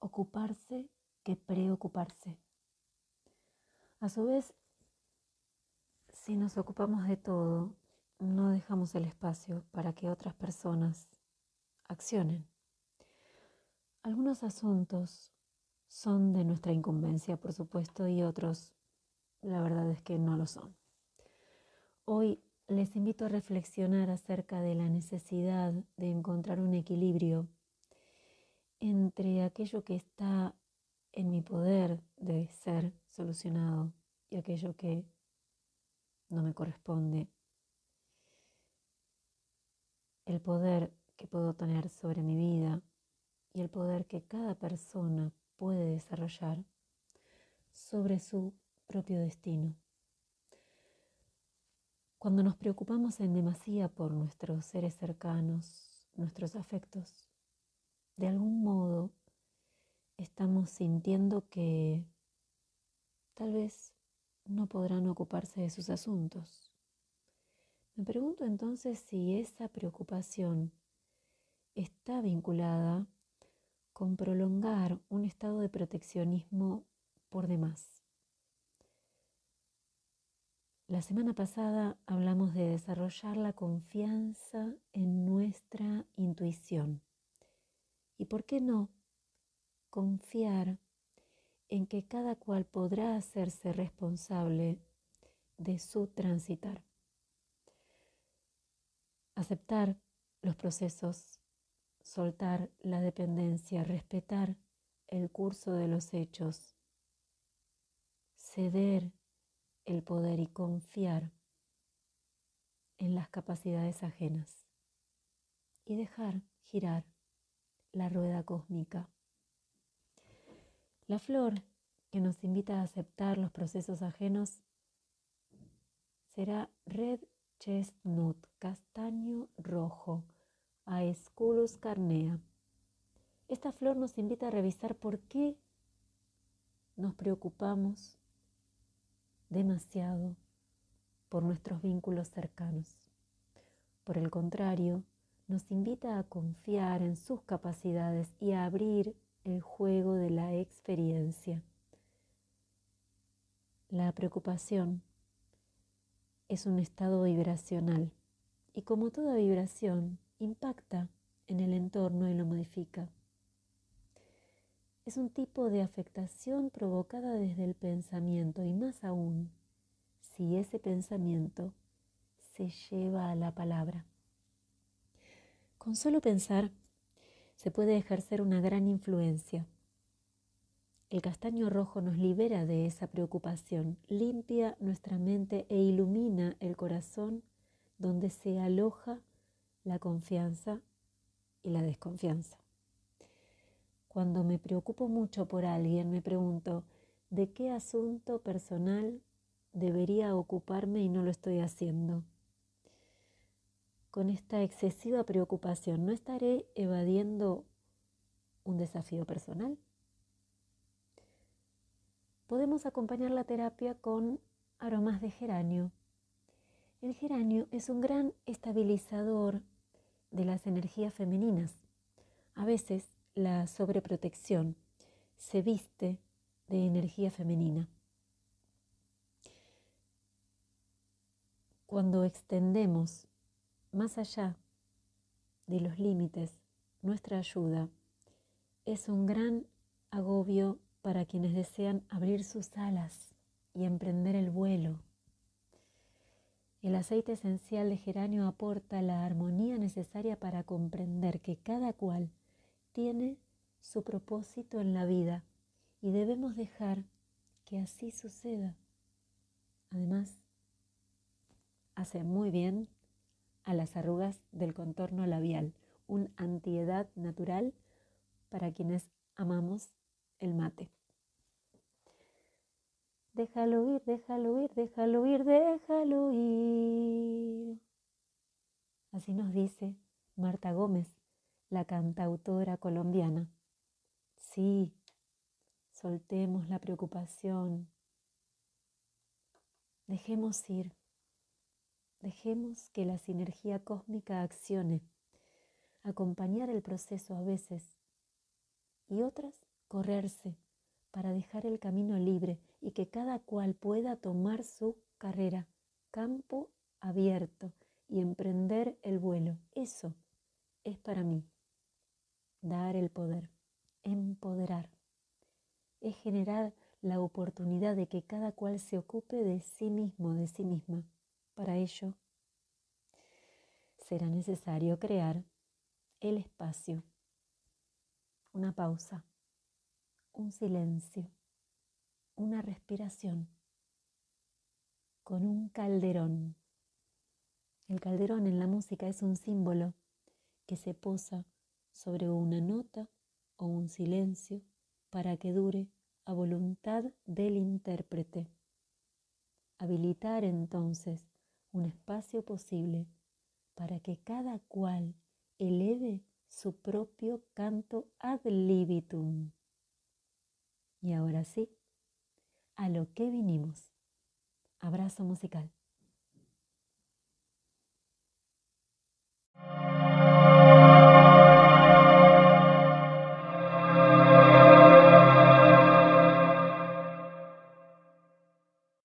ocuparse que preocuparse. A su vez, si nos ocupamos de todo, no dejamos el espacio para que otras personas accionen. Algunos asuntos son de nuestra incumbencia, por supuesto, y otros, la verdad es que no lo son. Hoy les invito a reflexionar acerca de la necesidad de encontrar un equilibrio entre aquello que está en mi poder de ser solucionado y aquello que no me corresponde. El poder que puedo tener sobre mi vida y el poder que cada persona puede desarrollar sobre su propio destino. Cuando nos preocupamos en demasía por nuestros seres cercanos, nuestros afectos, de algún modo estamos sintiendo que tal vez no podrán ocuparse de sus asuntos. Me pregunto entonces si esa preocupación está vinculada con prolongar un estado de proteccionismo por demás. La semana pasada hablamos de desarrollar la confianza en nuestra intuición. ¿Y por qué no confiar en que cada cual podrá hacerse responsable de su transitar? Aceptar los procesos, soltar la dependencia, respetar el curso de los hechos, ceder el poder y confiar en las capacidades ajenas y dejar girar la rueda cósmica. La flor que nos invita a aceptar los procesos ajenos será Red Chestnut, castaño rojo, Aesculus carnea. Esta flor nos invita a revisar por qué nos preocupamos demasiado por nuestros vínculos cercanos. Por el contrario, nos invita a confiar en sus capacidades y a abrir el juego de la experiencia. La preocupación es un estado vibracional y como toda vibración impacta en el entorno y lo modifica. Es un tipo de afectación provocada desde el pensamiento y más aún si ese pensamiento se lleva a la palabra. Con solo pensar se puede ejercer una gran influencia. El castaño rojo nos libera de esa preocupación, limpia nuestra mente e ilumina el corazón donde se aloja la confianza y la desconfianza. Cuando me preocupo mucho por alguien, me pregunto, ¿de qué asunto personal debería ocuparme y no lo estoy haciendo? Con esta excesiva preocupación, ¿no estaré evadiendo un desafío personal? Podemos acompañar la terapia con aromas de geranio. El geranio es un gran estabilizador de las energías femeninas. A veces la sobreprotección se viste de energía femenina. Cuando extendemos más allá de los límites, nuestra ayuda es un gran agobio para quienes desean abrir sus alas y emprender el vuelo. El aceite esencial de geranio aporta la armonía necesaria para comprender que cada cual tiene su propósito en la vida y debemos dejar que así suceda. Además, hace muy bien a las arrugas del contorno labial, un antiedad natural para quienes amamos el mate. Déjalo ir, déjalo ir, déjalo ir, déjalo ir. Así nos dice Marta Gómez, la cantautora colombiana. Sí, soltemos la preocupación. Dejemos ir. Dejemos que la sinergia cósmica accione, acompañar el proceso a veces y otras correrse para dejar el camino libre y que cada cual pueda tomar su carrera, campo abierto y emprender el vuelo. Eso es para mí dar el poder, empoderar. Es generar la oportunidad de que cada cual se ocupe de sí mismo, de sí misma. Para ello, será necesario crear el espacio, una pausa, un silencio, una respiración, con un calderón. El calderón en la música es un símbolo que se posa sobre una nota o un silencio para que dure a voluntad del intérprete. Habilitar entonces un espacio posible para que cada cual eleve su propio canto ad libitum. Y ahora sí, a lo que vinimos. Abrazo musical.